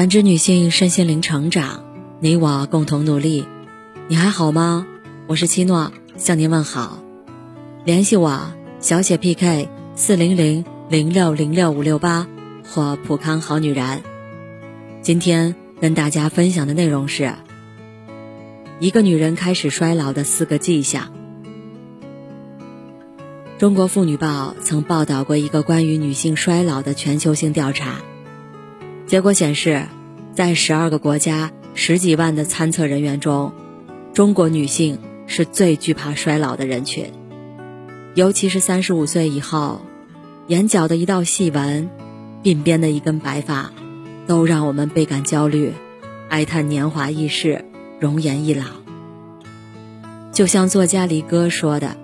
感知女性身心灵成长，你我共同努力。你还好吗？我是七诺，向您问好。联系我，小写 PK 四零零零六零六五六八或普康好女人。今天跟大家分享的内容是：一个女人开始衰老的四个迹象。中国妇女报曾报道过一个关于女性衰老的全球性调查。结果显示，在十二个国家十几万的参测人员中，中国女性是最惧怕衰老的人群。尤其是三十五岁以后，眼角的一道细纹，鬓边的一根白发，都让我们倍感焦虑，哀叹年华易逝，容颜易老。就像作家离歌说的：“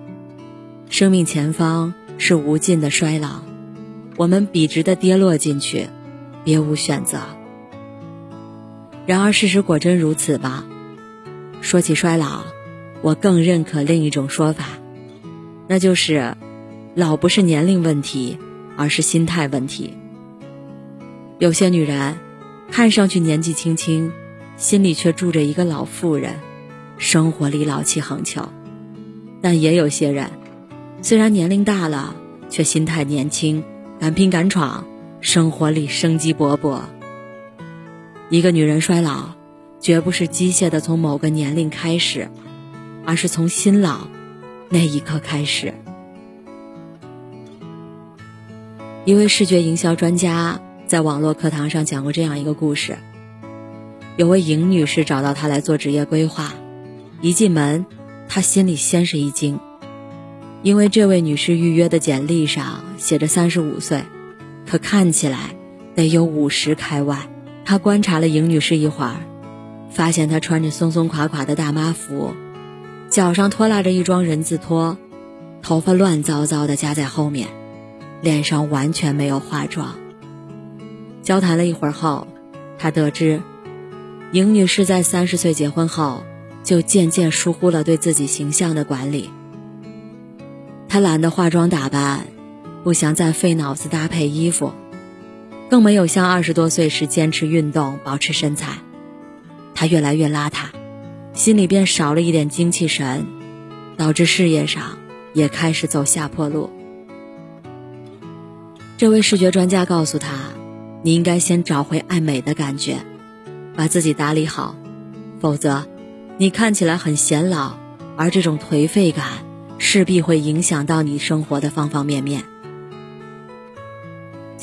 生命前方是无尽的衰老，我们笔直的跌落进去。”别无选择。然而，事实果真如此吗？说起衰老，我更认可另一种说法，那就是，老不是年龄问题，而是心态问题。有些女人，看上去年纪轻轻，心里却住着一个老妇人，生活里老气横秋；但也有些人，虽然年龄大了，却心态年轻，敢拼敢闯。生活里生机勃勃。一个女人衰老，绝不是机械的从某个年龄开始，而是从心老那一刻开始。一位视觉营销专家在网络课堂上讲过这样一个故事：有位尹女士找到他来做职业规划，一进门，他心里先是一惊，因为这位女士预约的简历上写着三十五岁。可看起来得有五十开外。他观察了尹女士一会儿，发现她穿着松松垮垮的大妈服，脚上拖拉着一双人字拖，头发乱糟糟的夹在后面，脸上完全没有化妆。交谈了一会儿后，他得知，尹女士在三十岁结婚后，就渐渐疏忽了对自己形象的管理。她懒得化妆打扮。不想再费脑子搭配衣服，更没有像二十多岁时坚持运动保持身材。他越来越邋遢，心里便少了一点精气神，导致事业上也开始走下坡路。这位视觉专家告诉他：“你应该先找回爱美的感觉，把自己打理好，否则，你看起来很显老，而这种颓废感势必会影响到你生活的方方面面。”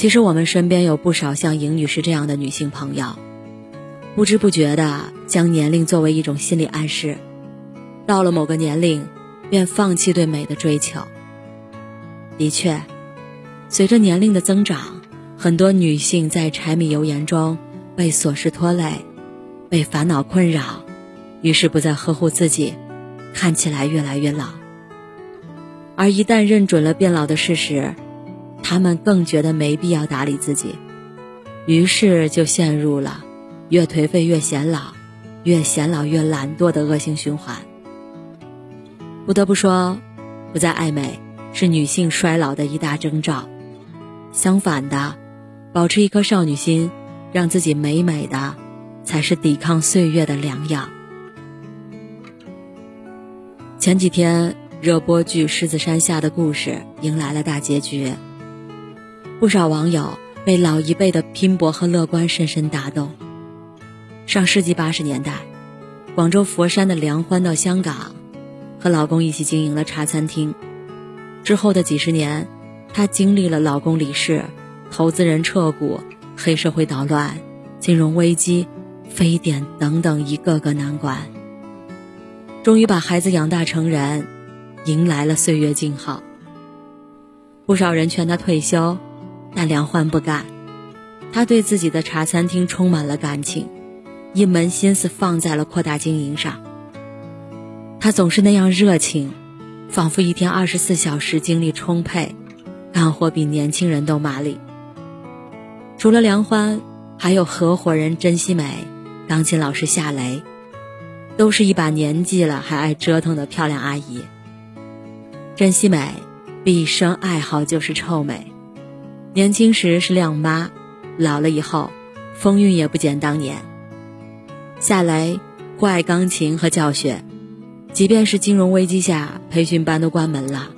其实我们身边有不少像尹女士这样的女性朋友，不知不觉的将年龄作为一种心理暗示，到了某个年龄，便放弃对美的追求。的确，随着年龄的增长，很多女性在柴米油盐中被琐事拖累，被烦恼困扰，于是不再呵护自己，看起来越来越老。而一旦认准了变老的事实，他们更觉得没必要打理自己，于是就陷入了越颓废越显老，越显老越懒惰的恶性循环。不得不说，不再爱美是女性衰老的一大征兆。相反的，保持一颗少女心，让自己美美的，才是抵抗岁月的良药。前几天热播剧《狮子山下的故事》迎来了大结局。不少网友被老一辈的拼搏和乐观深深打动。上世纪八十年代，广州佛山的梁欢到香港，和老公一起经营了茶餐厅。之后的几十年，她经历了老公离世、投资人撤股、黑社会捣乱、金融危机、非典等等一个个难关，终于把孩子养大成人，迎来了岁月静好。不少人劝她退休。但梁欢不干，他对自己的茶餐厅充满了感情，一门心思放在了扩大经营上。他总是那样热情，仿佛一天二十四小时精力充沛，干活比年轻人都麻利。除了梁欢，还有合伙人甄西美、钢琴老师夏雷，都是一把年纪了还爱折腾的漂亮阿姨。甄希美毕生爱好就是臭美。年轻时是靓妈，老了以后，风韵也不减当年。夏雷酷爱钢琴和教学，即便是金融危机下培训班都关门了，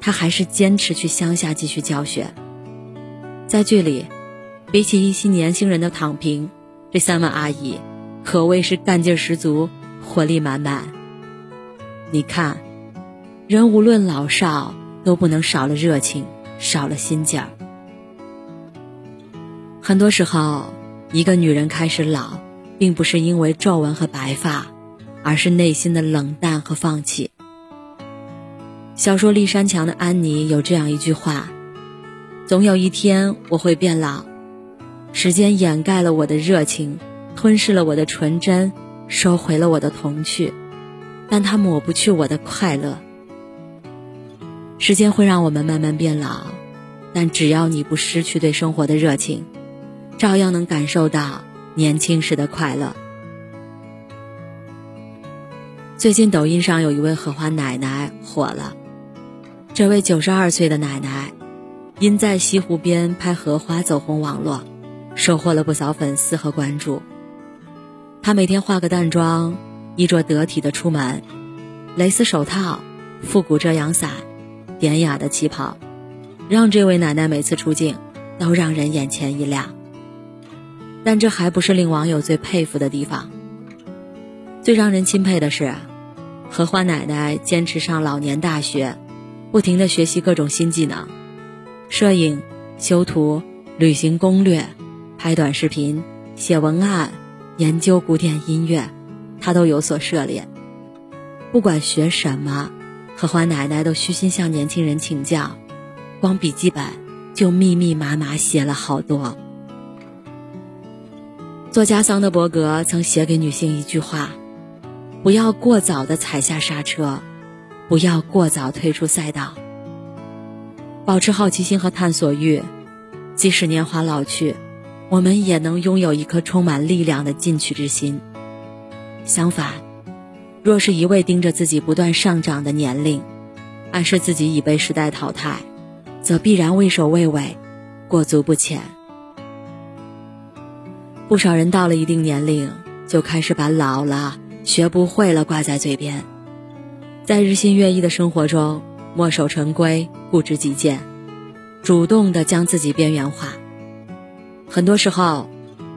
他还是坚持去乡下继续教学。在剧里，比起一些年轻人的躺平，这三位阿姨可谓是干劲十足，活力满满。你看，人无论老少，都不能少了热情，少了心劲儿。很多时候，一个女人开始老，并不是因为皱纹和白发，而是内心的冷淡和放弃。小说《立山墙》的安妮有这样一句话：“总有一天我会变老，时间掩盖了我的热情，吞噬了我的纯真，收回了我的童趣，但它抹不去我的快乐。时间会让我们慢慢变老，但只要你不失去对生活的热情。”照样能感受到年轻时的快乐。最近抖音上有一位荷花奶奶火了，这位九十二岁的奶奶，因在西湖边拍荷花走红网络，收获了不少粉丝和关注。她每天化个淡妆，衣着得体的出门，蕾丝手套、复古遮阳伞、典雅的旗袍，让这位奶奶每次出镜都让人眼前一亮。但这还不是令网友最佩服的地方。最让人钦佩的是，荷花奶奶坚持上老年大学，不停的学习各种新技能，摄影、修图、旅行攻略、拍短视频、写文案、研究古典音乐，她都有所涉猎。不管学什么，荷花奶奶都虚心向年轻人请教，光笔记本就密密麻麻写了好多。作家桑德伯格曾写给女性一句话：“不要过早的踩下刹车，不要过早退出赛道。保持好奇心和探索欲，即使年华老去，我们也能拥有一颗充满力量的进取之心。相反，若是一味盯着自己不断上涨的年龄，暗示自己已被时代淘汰，则必然畏首畏尾，过足不前。”不少人到了一定年龄，就开始把“老了、学不会了”挂在嘴边，在日新月异的生活中墨守成规、固执己见，主动的将自己边缘化。很多时候，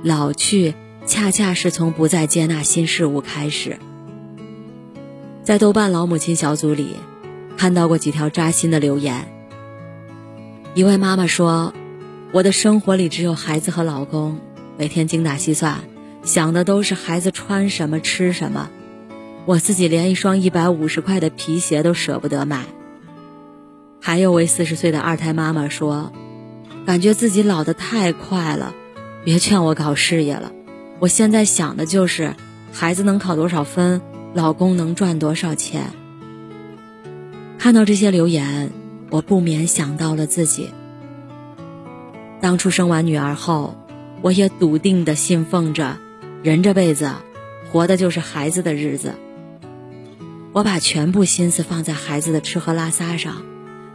老去恰恰是从不再接纳新事物开始。在豆瓣老母亲小组里，看到过几条扎心的留言。一位妈妈说：“我的生活里只有孩子和老公。”每天精打细算，想的都是孩子穿什么吃什么，我自己连一双一百五十块的皮鞋都舍不得买。还有位四十岁的二胎妈妈说：“感觉自己老得太快了，别劝我搞事业了，我现在想的就是孩子能考多少分，老公能赚多少钱。”看到这些留言，我不免想到了自己，当初生完女儿后。我也笃定地信奉着，人这辈子，活的就是孩子的日子。我把全部心思放在孩子的吃喝拉撒上，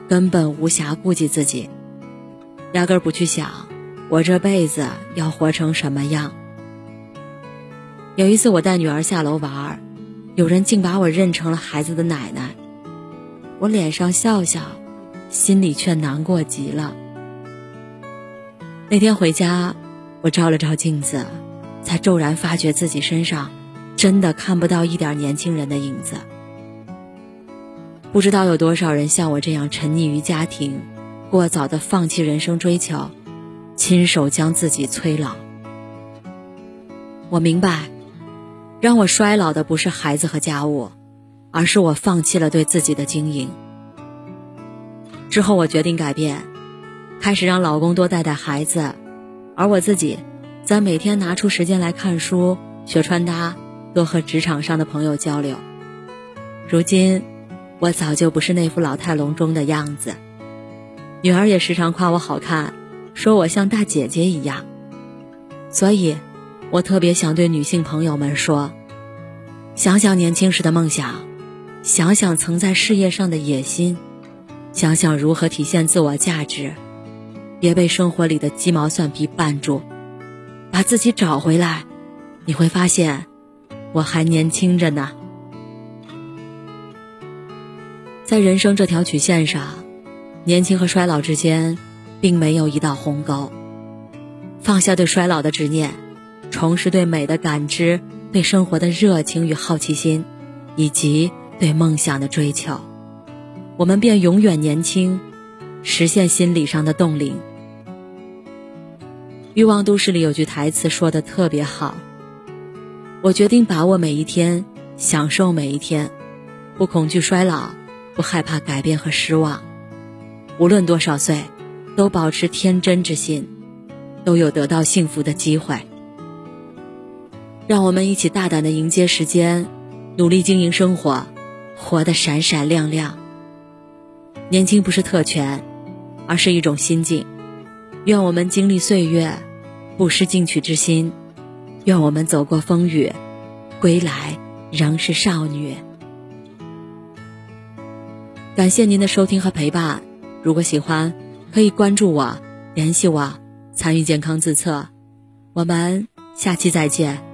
根本无暇顾及自己，压根儿不去想我这辈子要活成什么样。有一次我带女儿下楼玩儿，有人竟把我认成了孩子的奶奶，我脸上笑笑，心里却难过极了。那天回家。我照了照镜子，才骤然发觉自己身上真的看不到一点年轻人的影子。不知道有多少人像我这样沉溺于家庭，过早的放弃人生追求，亲手将自己催老。我明白，让我衰老的不是孩子和家务，而是我放弃了对自己的经营。之后我决定改变，开始让老公多带带孩子。而我自己，则每天拿出时间来看书、学穿搭，多和职场上的朋友交流。如今，我早就不是那副老态龙钟的样子，女儿也时常夸我好看，说我像大姐姐一样。所以，我特别想对女性朋友们说：想想年轻时的梦想，想想曾在事业上的野心，想想如何体现自我价值。别被生活里的鸡毛蒜皮绊住，把自己找回来，你会发现我还年轻着呢。在人生这条曲线上，年轻和衰老之间，并没有一道鸿沟。放下对衰老的执念，重拾对美的感知，对生活的热情与好奇心，以及对梦想的追求，我们便永远年轻，实现心理上的冻龄。欲望都市里有句台词说的特别好：“我决定把握每一天，享受每一天，不恐惧衰老。”不害怕改变和失望，无论多少岁，都保持天真之心，都有得到幸福的机会。让我们一起大胆的迎接时间，努力经营生活，活得闪闪亮亮。年轻不是特权，而是一种心境。愿我们经历岁月，不失进取之心；愿我们走过风雨，归来仍是少女。感谢您的收听和陪伴，如果喜欢，可以关注我，联系我，参与健康自测。我们下期再见。